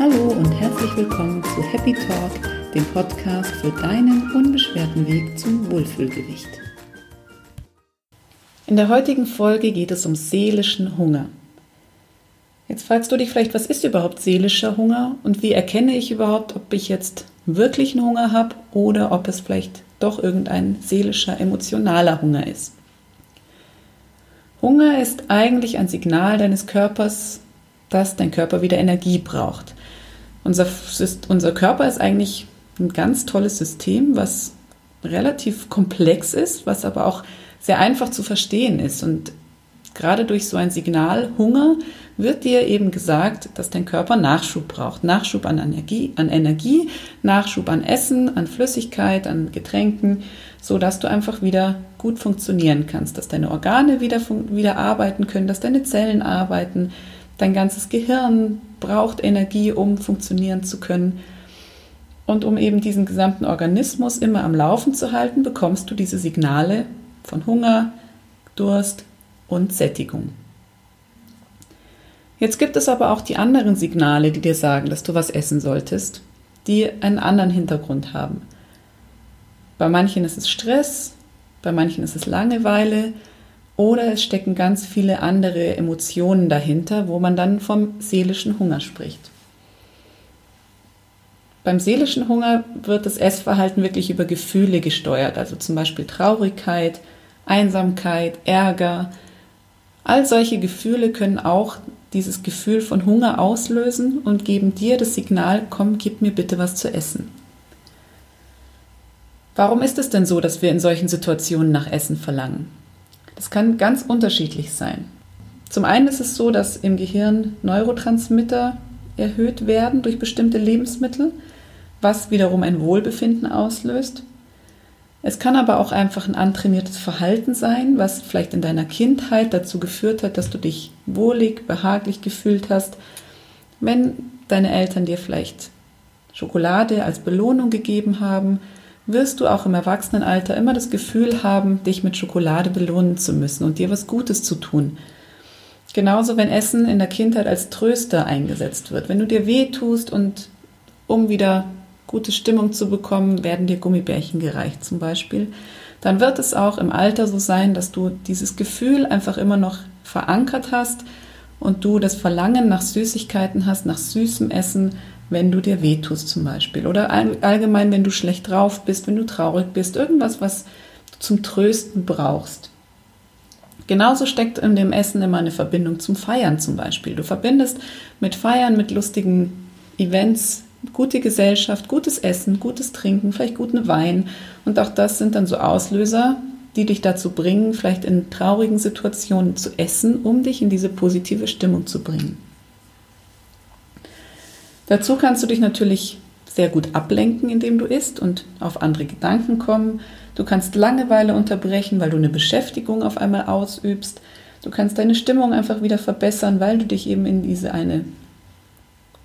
Hallo und herzlich willkommen zu Happy Talk, dem Podcast für deinen unbeschwerten Weg zum Wohlfühlgewicht. In der heutigen Folge geht es um seelischen Hunger. Jetzt fragst du dich vielleicht, was ist überhaupt seelischer Hunger und wie erkenne ich überhaupt, ob ich jetzt wirklichen Hunger habe oder ob es vielleicht doch irgendein seelischer, emotionaler Hunger ist. Hunger ist eigentlich ein Signal deines Körpers, dass dein Körper wieder Energie braucht. Unser, unser Körper ist eigentlich ein ganz tolles System, was relativ komplex ist, was aber auch sehr einfach zu verstehen ist. Und gerade durch so ein Signal Hunger wird dir eben gesagt, dass dein Körper Nachschub braucht. Nachschub an Energie, an Energie, Nachschub an Essen, an Flüssigkeit, an Getränken, so dass du einfach wieder gut funktionieren kannst, dass deine Organe wieder, wieder arbeiten können, dass deine Zellen arbeiten, dein ganzes Gehirn braucht Energie, um funktionieren zu können. Und um eben diesen gesamten Organismus immer am Laufen zu halten, bekommst du diese Signale von Hunger, Durst und Sättigung. Jetzt gibt es aber auch die anderen Signale, die dir sagen, dass du was essen solltest, die einen anderen Hintergrund haben. Bei manchen ist es Stress, bei manchen ist es Langeweile oder es stecken ganz viele andere Emotionen dahinter, wo man dann vom seelischen Hunger spricht. Beim seelischen Hunger wird das Essverhalten wirklich über Gefühle gesteuert, also zum Beispiel Traurigkeit, Einsamkeit, Ärger. All solche Gefühle können auch dieses Gefühl von Hunger auslösen und geben dir das Signal, komm, gib mir bitte was zu essen. Warum ist es denn so, dass wir in solchen Situationen nach Essen verlangen? Das kann ganz unterschiedlich sein. Zum einen ist es so, dass im Gehirn Neurotransmitter erhöht werden durch bestimmte Lebensmittel, was wiederum ein Wohlbefinden auslöst. Es kann aber auch einfach ein antrainiertes Verhalten sein, was vielleicht in deiner Kindheit dazu geführt hat, dass du dich wohlig, behaglich gefühlt hast, wenn deine Eltern dir vielleicht Schokolade als Belohnung gegeben haben, wirst du auch im Erwachsenenalter immer das Gefühl haben, dich mit Schokolade belohnen zu müssen und dir was Gutes zu tun. Genauso, wenn Essen in der Kindheit als Tröster eingesetzt wird. Wenn du dir weh tust und um wieder gute Stimmung zu bekommen, werden dir Gummibärchen gereicht zum Beispiel, dann wird es auch im Alter so sein, dass du dieses Gefühl einfach immer noch verankert hast und du das Verlangen nach Süßigkeiten hast, nach süßem Essen, wenn du dir wehtust zum Beispiel. Oder allgemein, wenn du schlecht drauf bist, wenn du traurig bist, irgendwas, was du zum Trösten brauchst. Genauso steckt in dem Essen immer eine Verbindung zum Feiern zum Beispiel. Du verbindest mit Feiern, mit lustigen Events gute Gesellschaft, gutes Essen, gutes Trinken, vielleicht guten Wein. Und auch das sind dann so Auslöser, die dich dazu bringen, vielleicht in traurigen Situationen zu essen, um dich in diese positive Stimmung zu bringen. Dazu kannst du dich natürlich sehr gut ablenken, indem du isst und auf andere Gedanken kommen. Du kannst Langeweile unterbrechen, weil du eine Beschäftigung auf einmal ausübst. Du kannst deine Stimmung einfach wieder verbessern, weil du dich eben in diese eine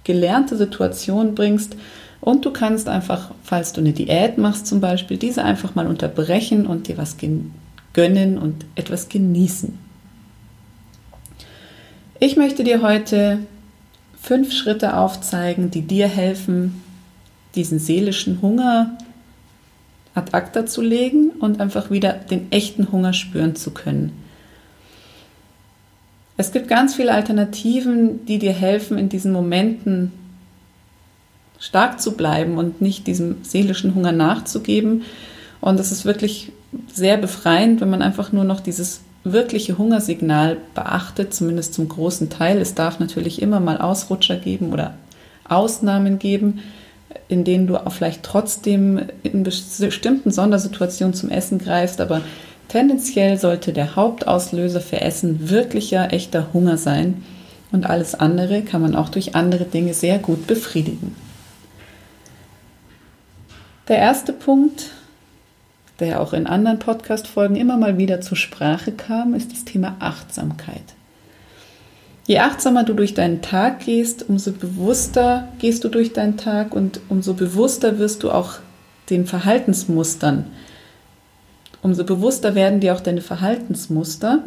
gelernte Situation bringst. Und du kannst einfach, falls du eine Diät machst zum Beispiel, diese einfach mal unterbrechen und dir was gönnen und etwas genießen. Ich möchte dir heute fünf Schritte aufzeigen, die dir helfen, diesen seelischen Hunger ad acta zu legen und einfach wieder den echten Hunger spüren zu können. Es gibt ganz viele Alternativen, die dir helfen, in diesen Momenten stark zu bleiben und nicht diesem seelischen Hunger nachzugeben. Und es ist wirklich sehr befreiend, wenn man einfach nur noch dieses wirkliche Hungersignal beachtet, zumindest zum großen Teil. Es darf natürlich immer mal Ausrutscher geben oder Ausnahmen geben, in denen du auch vielleicht trotzdem in bestimmten Sondersituationen zum Essen greifst, aber Tendenziell sollte der Hauptauslöser für Essen wirklicher, echter Hunger sein und alles andere kann man auch durch andere Dinge sehr gut befriedigen. Der erste Punkt, der auch in anderen Podcast-Folgen immer mal wieder zur Sprache kam, ist das Thema Achtsamkeit. Je achtsamer du durch deinen Tag gehst, umso bewusster gehst du durch deinen Tag und umso bewusster wirst du auch den Verhaltensmustern umso bewusster werden dir auch deine Verhaltensmuster.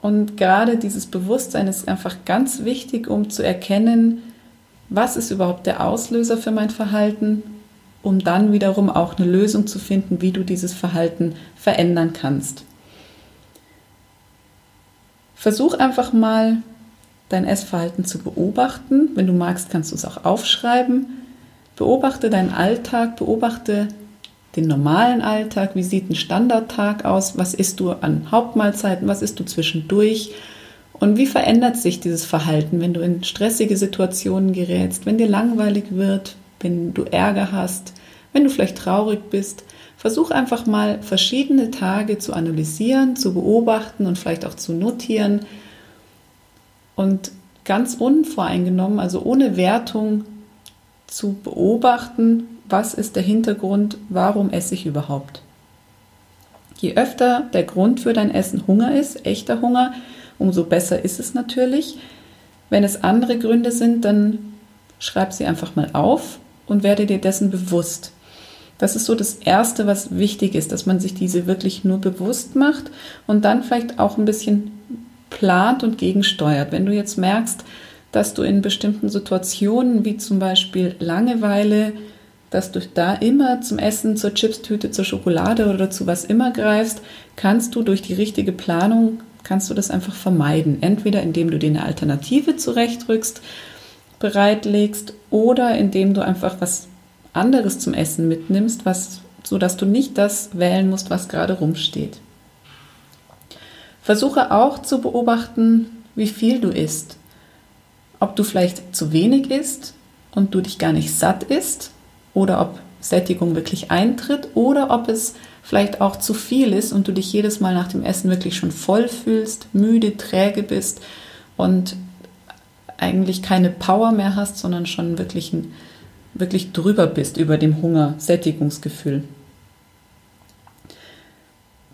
Und gerade dieses Bewusstsein ist einfach ganz wichtig, um zu erkennen, was ist überhaupt der Auslöser für mein Verhalten, um dann wiederum auch eine Lösung zu finden, wie du dieses Verhalten verändern kannst. Versuch einfach mal dein Essverhalten zu beobachten. Wenn du magst, kannst du es auch aufschreiben. Beobachte deinen Alltag, beobachte den normalen Alltag, wie sieht ein Standardtag aus, was isst du an Hauptmahlzeiten, was isst du zwischendurch und wie verändert sich dieses Verhalten, wenn du in stressige Situationen gerätst, wenn dir langweilig wird, wenn du Ärger hast, wenn du vielleicht traurig bist. Versuch einfach mal verschiedene Tage zu analysieren, zu beobachten und vielleicht auch zu notieren und ganz unvoreingenommen, also ohne Wertung zu beobachten, was ist der Hintergrund, warum esse ich überhaupt. Je öfter der Grund für dein Essen Hunger ist, echter Hunger, umso besser ist es natürlich. Wenn es andere Gründe sind, dann schreib sie einfach mal auf und werde dir dessen bewusst. Das ist so das Erste, was wichtig ist, dass man sich diese wirklich nur bewusst macht und dann vielleicht auch ein bisschen plant und gegensteuert. Wenn du jetzt merkst, dass du in bestimmten Situationen, wie zum Beispiel Langeweile, dass du da immer zum Essen, zur Chipstüte, zur Schokolade oder zu was immer greifst, kannst du durch die richtige Planung, kannst du das einfach vermeiden. Entweder indem du dir eine Alternative zurechtrückst, bereitlegst oder indem du einfach was anderes zum Essen mitnimmst, was, sodass du nicht das wählen musst, was gerade rumsteht. Versuche auch zu beobachten, wie viel du isst. Ob du vielleicht zu wenig isst und du dich gar nicht satt isst oder ob Sättigung wirklich eintritt oder ob es vielleicht auch zu viel ist und du dich jedes Mal nach dem Essen wirklich schon voll fühlst, müde, träge bist und eigentlich keine Power mehr hast, sondern schon wirklich, wirklich drüber bist über dem Hunger, Sättigungsgefühl.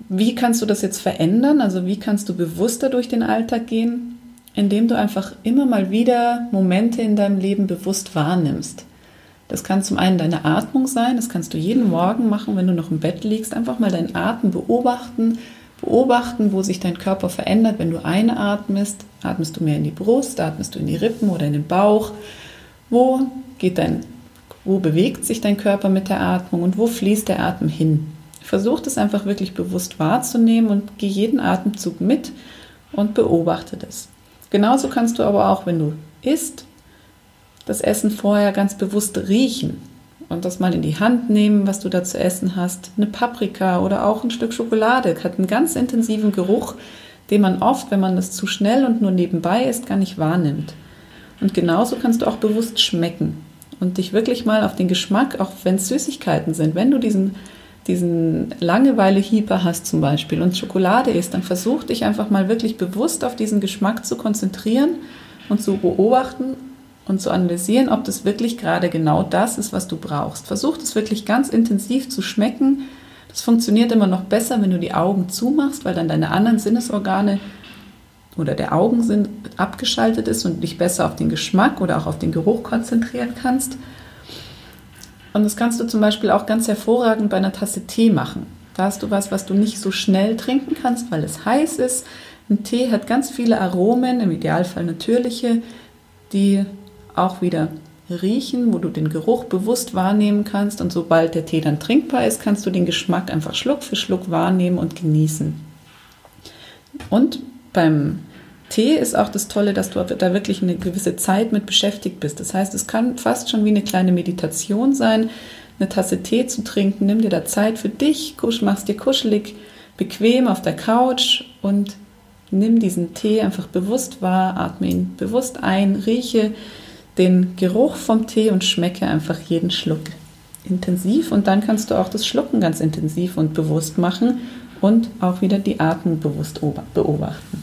Wie kannst du das jetzt verändern? Also wie kannst du bewusster durch den Alltag gehen? Indem du einfach immer mal wieder Momente in deinem Leben bewusst wahrnimmst. Das kann zum einen deine Atmung sein, das kannst du jeden Morgen machen, wenn du noch im Bett liegst. Einfach mal deinen Atem beobachten, beobachten, wo sich dein Körper verändert. Wenn du einatmest, atmest du mehr in die Brust, atmest du in die Rippen oder in den Bauch. Wo geht dein, wo bewegt sich dein Körper mit der Atmung und wo fließt der Atem hin? Versuch das einfach wirklich bewusst wahrzunehmen und geh jeden Atemzug mit und beobachte das. Genauso kannst du aber auch, wenn du isst, das Essen vorher ganz bewusst riechen und das mal in die Hand nehmen, was du da zu essen hast. Eine Paprika oder auch ein Stück Schokolade hat einen ganz intensiven Geruch, den man oft, wenn man das zu schnell und nur nebenbei isst, gar nicht wahrnimmt. Und genauso kannst du auch bewusst schmecken und dich wirklich mal auf den Geschmack, auch wenn es Süßigkeiten sind, wenn du diesen, diesen Langeweile-Hieper hast zum Beispiel und Schokolade isst, dann versuch dich einfach mal wirklich bewusst auf diesen Geschmack zu konzentrieren und zu beobachten und zu analysieren, ob das wirklich gerade genau das ist, was du brauchst. Versuch das wirklich ganz intensiv zu schmecken. Das funktioniert immer noch besser, wenn du die Augen zumachst, weil dann deine anderen Sinnesorgane oder der Augensinn abgeschaltet ist und dich besser auf den Geschmack oder auch auf den Geruch konzentrieren kannst. Und das kannst du zum Beispiel auch ganz hervorragend bei einer Tasse Tee machen. Da hast du was, was du nicht so schnell trinken kannst, weil es heiß ist. Ein Tee hat ganz viele Aromen, im Idealfall natürliche, die auch wieder riechen, wo du den Geruch bewusst wahrnehmen kannst. Und sobald der Tee dann trinkbar ist, kannst du den Geschmack einfach Schluck für Schluck wahrnehmen und genießen. Und beim Tee ist auch das Tolle, dass du da wirklich eine gewisse Zeit mit beschäftigt bist. Das heißt, es kann fast schon wie eine kleine Meditation sein, eine Tasse Tee zu trinken. Nimm dir da Zeit für dich, machst dir kuschelig, bequem auf der Couch und nimm diesen Tee einfach bewusst wahr, atme ihn bewusst ein, rieche den Geruch vom Tee und schmecke einfach jeden Schluck intensiv. Und dann kannst du auch das Schlucken ganz intensiv und bewusst machen und auch wieder die Atmung bewusst beobachten.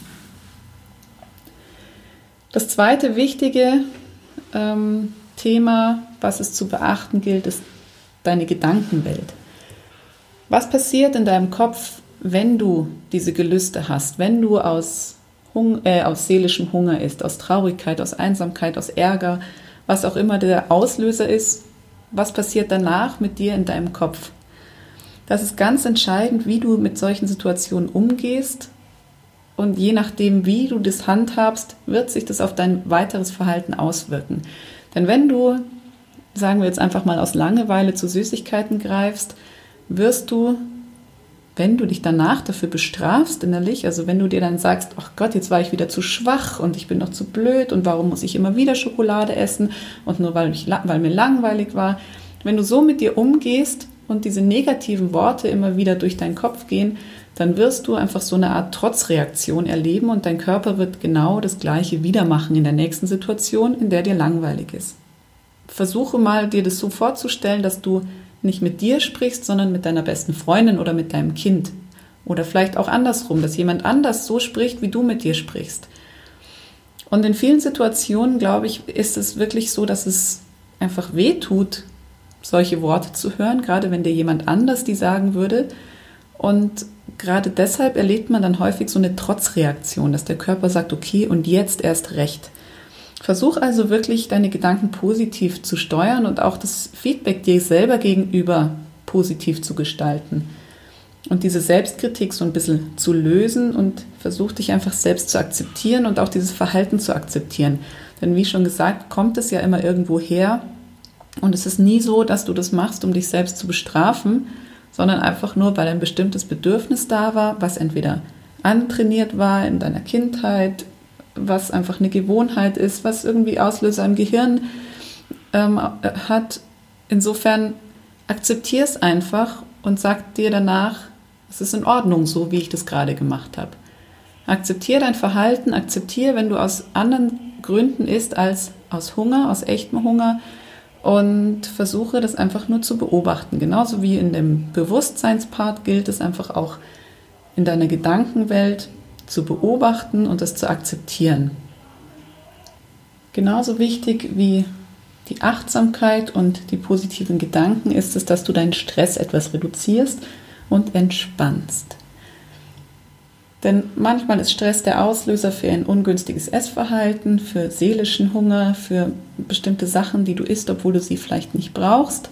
Das zweite wichtige ähm, Thema, was es zu beachten gilt, ist deine Gedankenwelt. Was passiert in deinem Kopf, wenn du diese Gelüste hast, wenn du aus Hung äh, aus seelischem Hunger ist, aus Traurigkeit, aus Einsamkeit, aus Ärger, was auch immer der Auslöser ist, was passiert danach mit dir in deinem Kopf? Das ist ganz entscheidend, wie du mit solchen Situationen umgehst. Und je nachdem, wie du das handhabst, wird sich das auf dein weiteres Verhalten auswirken. Denn wenn du, sagen wir jetzt einfach mal aus Langeweile zu Süßigkeiten greifst, wirst du, wenn du dich danach dafür bestrafst innerlich, also wenn du dir dann sagst, ach Gott, jetzt war ich wieder zu schwach und ich bin noch zu blöd und warum muss ich immer wieder Schokolade essen und nur weil, ich, weil mir langweilig war, wenn du so mit dir umgehst und diese negativen Worte immer wieder durch deinen Kopf gehen, dann wirst du einfach so eine Art Trotzreaktion erleben und dein Körper wird genau das Gleiche wieder machen in der nächsten Situation, in der dir langweilig ist. Versuche mal, dir das so vorzustellen, dass du nicht mit dir sprichst, sondern mit deiner besten Freundin oder mit deinem Kind. Oder vielleicht auch andersrum, dass jemand anders so spricht, wie du mit dir sprichst. Und in vielen Situationen, glaube ich, ist es wirklich so, dass es einfach weh tut, solche Worte zu hören, gerade wenn dir jemand anders die sagen würde. Und gerade deshalb erlebt man dann häufig so eine Trotzreaktion, dass der Körper sagt, okay, und jetzt erst recht. Versuch also wirklich deine Gedanken positiv zu steuern und auch das Feedback dir selber gegenüber positiv zu gestalten. Und diese Selbstkritik so ein bisschen zu lösen und versuch dich einfach selbst zu akzeptieren und auch dieses Verhalten zu akzeptieren. Denn wie schon gesagt, kommt es ja immer irgendwo her. Und es ist nie so, dass du das machst, um dich selbst zu bestrafen, sondern einfach nur, weil ein bestimmtes Bedürfnis da war, was entweder antrainiert war in deiner Kindheit, was einfach eine Gewohnheit ist, was irgendwie Auslöser im Gehirn ähm, hat. Insofern akzeptier es einfach und sag dir danach, es ist in Ordnung, so wie ich das gerade gemacht habe. Akzeptiere dein Verhalten, akzeptiere, wenn du aus anderen Gründen isst als aus Hunger, aus echtem Hunger, und versuche das einfach nur zu beobachten. Genauso wie in dem Bewusstseinspart gilt es einfach auch in deiner Gedankenwelt zu beobachten und das zu akzeptieren. Genauso wichtig wie die Achtsamkeit und die positiven Gedanken ist es, dass du deinen Stress etwas reduzierst und entspannst. Denn manchmal ist Stress der Auslöser für ein ungünstiges Essverhalten, für seelischen Hunger, für bestimmte Sachen, die du isst, obwohl du sie vielleicht nicht brauchst.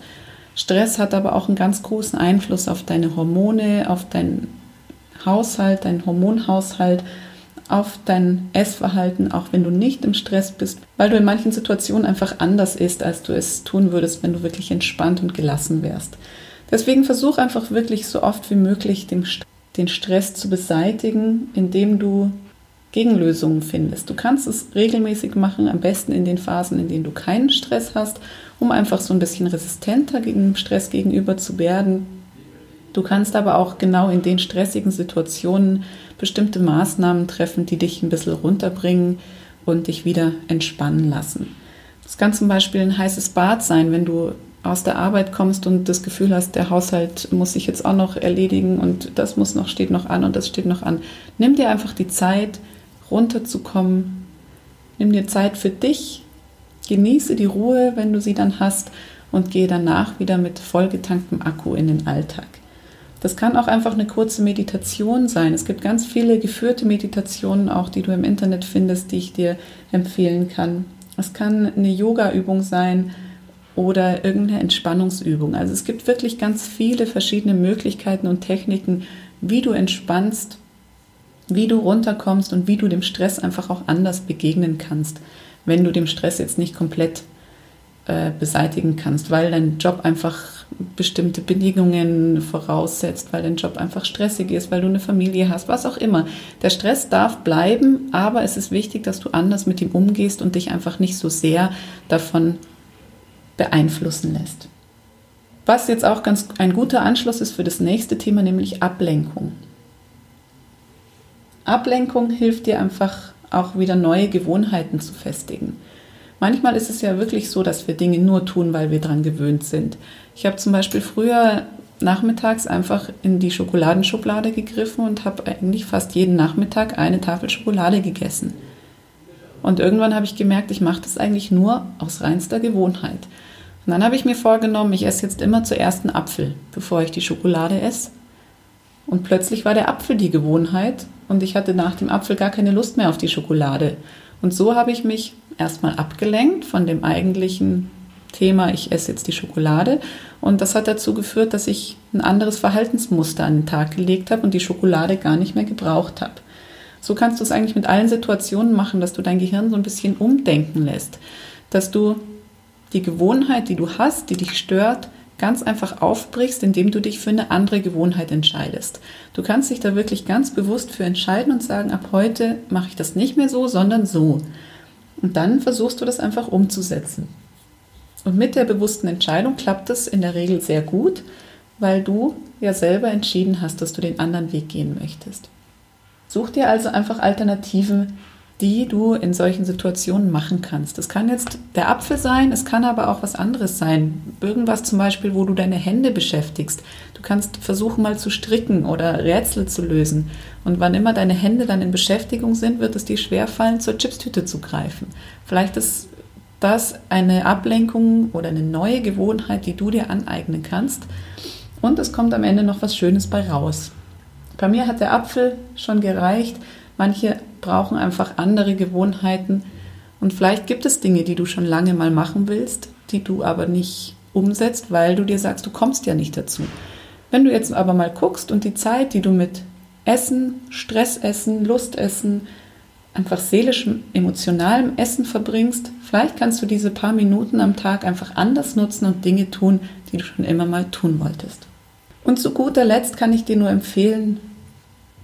Stress hat aber auch einen ganz großen Einfluss auf deine Hormone, auf deinen Haushalt, deinen Hormonhaushalt, auf dein Essverhalten, auch wenn du nicht im Stress bist, weil du in manchen Situationen einfach anders isst, als du es tun würdest, wenn du wirklich entspannt und gelassen wärst. Deswegen versuch einfach wirklich so oft wie möglich den Stress zu beseitigen, indem du Gegenlösungen findest. Du kannst es regelmäßig machen, am besten in den Phasen, in denen du keinen Stress hast, um einfach so ein bisschen resistenter gegen Stress gegenüber zu werden. Du kannst aber auch genau in den stressigen Situationen bestimmte Maßnahmen treffen, die dich ein bisschen runterbringen und dich wieder entspannen lassen. Das kann zum Beispiel ein heißes Bad sein, wenn du aus der Arbeit kommst und das Gefühl hast, der Haushalt muss sich jetzt auch noch erledigen und das muss noch, steht noch an und das steht noch an. Nimm dir einfach die Zeit, runterzukommen. Nimm dir Zeit für dich. Genieße die Ruhe, wenn du sie dann hast und gehe danach wieder mit vollgetanktem Akku in den Alltag. Das kann auch einfach eine kurze Meditation sein. Es gibt ganz viele geführte Meditationen, auch die du im Internet findest, die ich dir empfehlen kann. Es kann eine Yoga-Übung sein, oder irgendeine Entspannungsübung. Also es gibt wirklich ganz viele verschiedene Möglichkeiten und Techniken, wie du entspannst, wie du runterkommst und wie du dem Stress einfach auch anders begegnen kannst, wenn du dem Stress jetzt nicht komplett äh, beseitigen kannst, weil dein Job einfach bestimmte Bedingungen voraussetzt, weil dein Job einfach stressig ist, weil du eine Familie hast, was auch immer. Der Stress darf bleiben, aber es ist wichtig, dass du anders mit ihm umgehst und dich einfach nicht so sehr davon beeinflussen lässt. Was jetzt auch ganz ein guter Anschluss ist für das nächste Thema, nämlich Ablenkung. Ablenkung hilft dir einfach auch wieder neue Gewohnheiten zu festigen. Manchmal ist es ja wirklich so, dass wir Dinge nur tun, weil wir daran gewöhnt sind. Ich habe zum Beispiel früher nachmittags einfach in die Schokoladenschublade gegriffen und habe eigentlich fast jeden Nachmittag eine Tafel Schokolade gegessen. Und irgendwann habe ich gemerkt, ich mache das eigentlich nur aus reinster Gewohnheit. Und dann habe ich mir vorgenommen, ich esse jetzt immer zuerst einen Apfel, bevor ich die Schokolade esse. Und plötzlich war der Apfel die Gewohnheit und ich hatte nach dem Apfel gar keine Lust mehr auf die Schokolade. Und so habe ich mich erstmal abgelenkt von dem eigentlichen Thema, ich esse jetzt die Schokolade. Und das hat dazu geführt, dass ich ein anderes Verhaltensmuster an den Tag gelegt habe und die Schokolade gar nicht mehr gebraucht habe. So kannst du es eigentlich mit allen Situationen machen, dass du dein Gehirn so ein bisschen umdenken lässt, dass du die Gewohnheit, die du hast, die dich stört, ganz einfach aufbrichst, indem du dich für eine andere Gewohnheit entscheidest. Du kannst dich da wirklich ganz bewusst für entscheiden und sagen, ab heute mache ich das nicht mehr so, sondern so. Und dann versuchst du das einfach umzusetzen. Und mit der bewussten Entscheidung klappt es in der Regel sehr gut, weil du ja selber entschieden hast, dass du den anderen Weg gehen möchtest. Such dir also einfach Alternativen, die du in solchen Situationen machen kannst. Das kann jetzt der Apfel sein, es kann aber auch was anderes sein. Irgendwas zum Beispiel, wo du deine Hände beschäftigst. Du kannst versuchen mal zu stricken oder Rätsel zu lösen. Und wann immer deine Hände dann in Beschäftigung sind, wird es dir schwerfallen, zur Chipstüte zu greifen. Vielleicht ist das eine Ablenkung oder eine neue Gewohnheit, die du dir aneignen kannst. Und es kommt am Ende noch was Schönes bei raus. Bei mir hat der Apfel schon gereicht. Manche brauchen einfach andere Gewohnheiten. Und vielleicht gibt es Dinge, die du schon lange mal machen willst, die du aber nicht umsetzt, weil du dir sagst, du kommst ja nicht dazu. Wenn du jetzt aber mal guckst und die Zeit, die du mit Essen, Stressessen, Lustessen, einfach seelischem, emotionalem Essen verbringst, vielleicht kannst du diese paar Minuten am Tag einfach anders nutzen und Dinge tun, die du schon immer mal tun wolltest. Und zu guter Letzt kann ich dir nur empfehlen,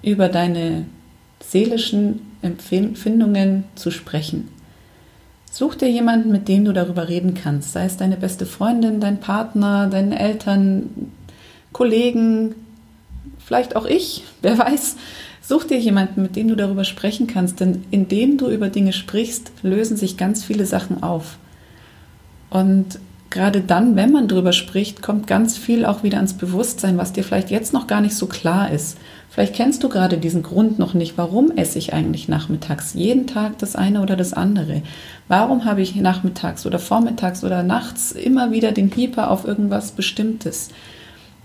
über deine seelischen Empfindungen zu sprechen. Such dir jemanden, mit dem du darüber reden kannst, sei es deine beste Freundin, dein Partner, deine Eltern, Kollegen, vielleicht auch ich, wer weiß. Such dir jemanden, mit dem du darüber sprechen kannst, denn indem du über Dinge sprichst, lösen sich ganz viele Sachen auf. Und gerade dann, wenn man darüber spricht, kommt ganz viel auch wieder ans Bewusstsein, was dir vielleicht jetzt noch gar nicht so klar ist. Vielleicht kennst du gerade diesen Grund noch nicht. Warum esse ich eigentlich nachmittags jeden Tag das eine oder das andere? Warum habe ich nachmittags oder vormittags oder nachts immer wieder den Pieper auf irgendwas Bestimmtes?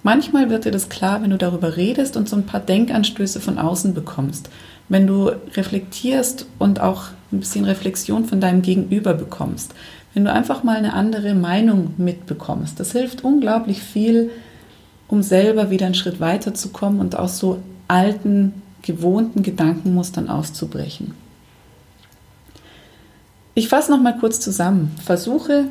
Manchmal wird dir das klar, wenn du darüber redest und so ein paar Denkanstöße von außen bekommst. Wenn du reflektierst und auch ein bisschen Reflexion von deinem Gegenüber bekommst. Wenn du einfach mal eine andere Meinung mitbekommst. Das hilft unglaublich viel, um selber wieder einen Schritt weiterzukommen und auch so alten, gewohnten Gedankenmustern auszubrechen. Ich fasse noch mal kurz zusammen. Versuche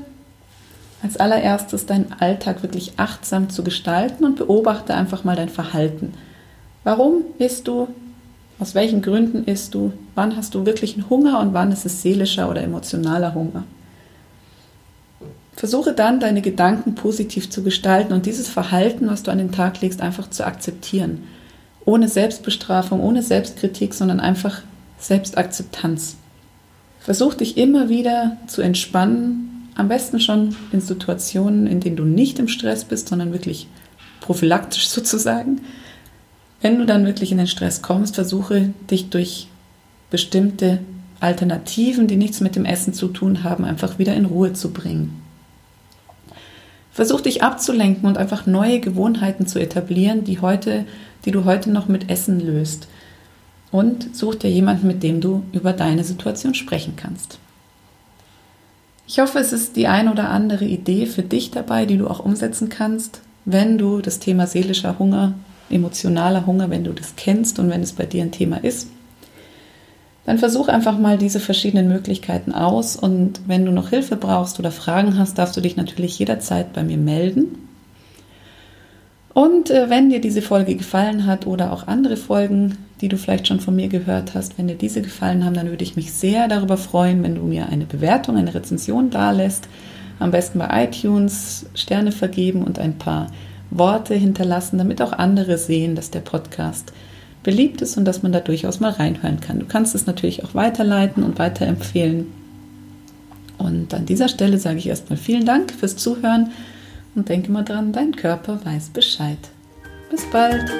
als allererstes deinen Alltag wirklich achtsam zu gestalten und beobachte einfach mal dein Verhalten. Warum isst du? Aus welchen Gründen isst du? Wann hast du wirklichen Hunger und wann ist es seelischer oder emotionaler Hunger? Versuche dann, deine Gedanken positiv zu gestalten und dieses Verhalten, was du an den Tag legst, einfach zu akzeptieren ohne Selbstbestrafung, ohne Selbstkritik, sondern einfach Selbstakzeptanz. Versuch dich immer wieder zu entspannen, am besten schon in Situationen, in denen du nicht im Stress bist, sondern wirklich prophylaktisch sozusagen. Wenn du dann wirklich in den Stress kommst, versuche dich durch bestimmte Alternativen, die nichts mit dem Essen zu tun haben, einfach wieder in Ruhe zu bringen. Versuch dich abzulenken und einfach neue Gewohnheiten zu etablieren, die heute die du heute noch mit Essen löst. Und such dir jemanden, mit dem du über deine Situation sprechen kannst. Ich hoffe, es ist die ein oder andere Idee für dich dabei, die du auch umsetzen kannst, wenn du das Thema seelischer Hunger, emotionaler Hunger, wenn du das kennst und wenn es bei dir ein Thema ist. Dann versuch einfach mal diese verschiedenen Möglichkeiten aus und wenn du noch Hilfe brauchst oder Fragen hast, darfst du dich natürlich jederzeit bei mir melden. Und äh, wenn dir diese Folge gefallen hat oder auch andere Folgen, die du vielleicht schon von mir gehört hast, wenn dir diese gefallen haben, dann würde ich mich sehr darüber freuen, wenn du mir eine Bewertung, eine Rezension dalässt. Am besten bei iTunes Sterne vergeben und ein paar Worte hinterlassen, damit auch andere sehen, dass der Podcast beliebt ist und dass man da durchaus mal reinhören kann. Du kannst es natürlich auch weiterleiten und weiterempfehlen. Und an dieser Stelle sage ich erstmal vielen Dank fürs Zuhören und denke mal dran, dein Körper weiß Bescheid. Bis bald!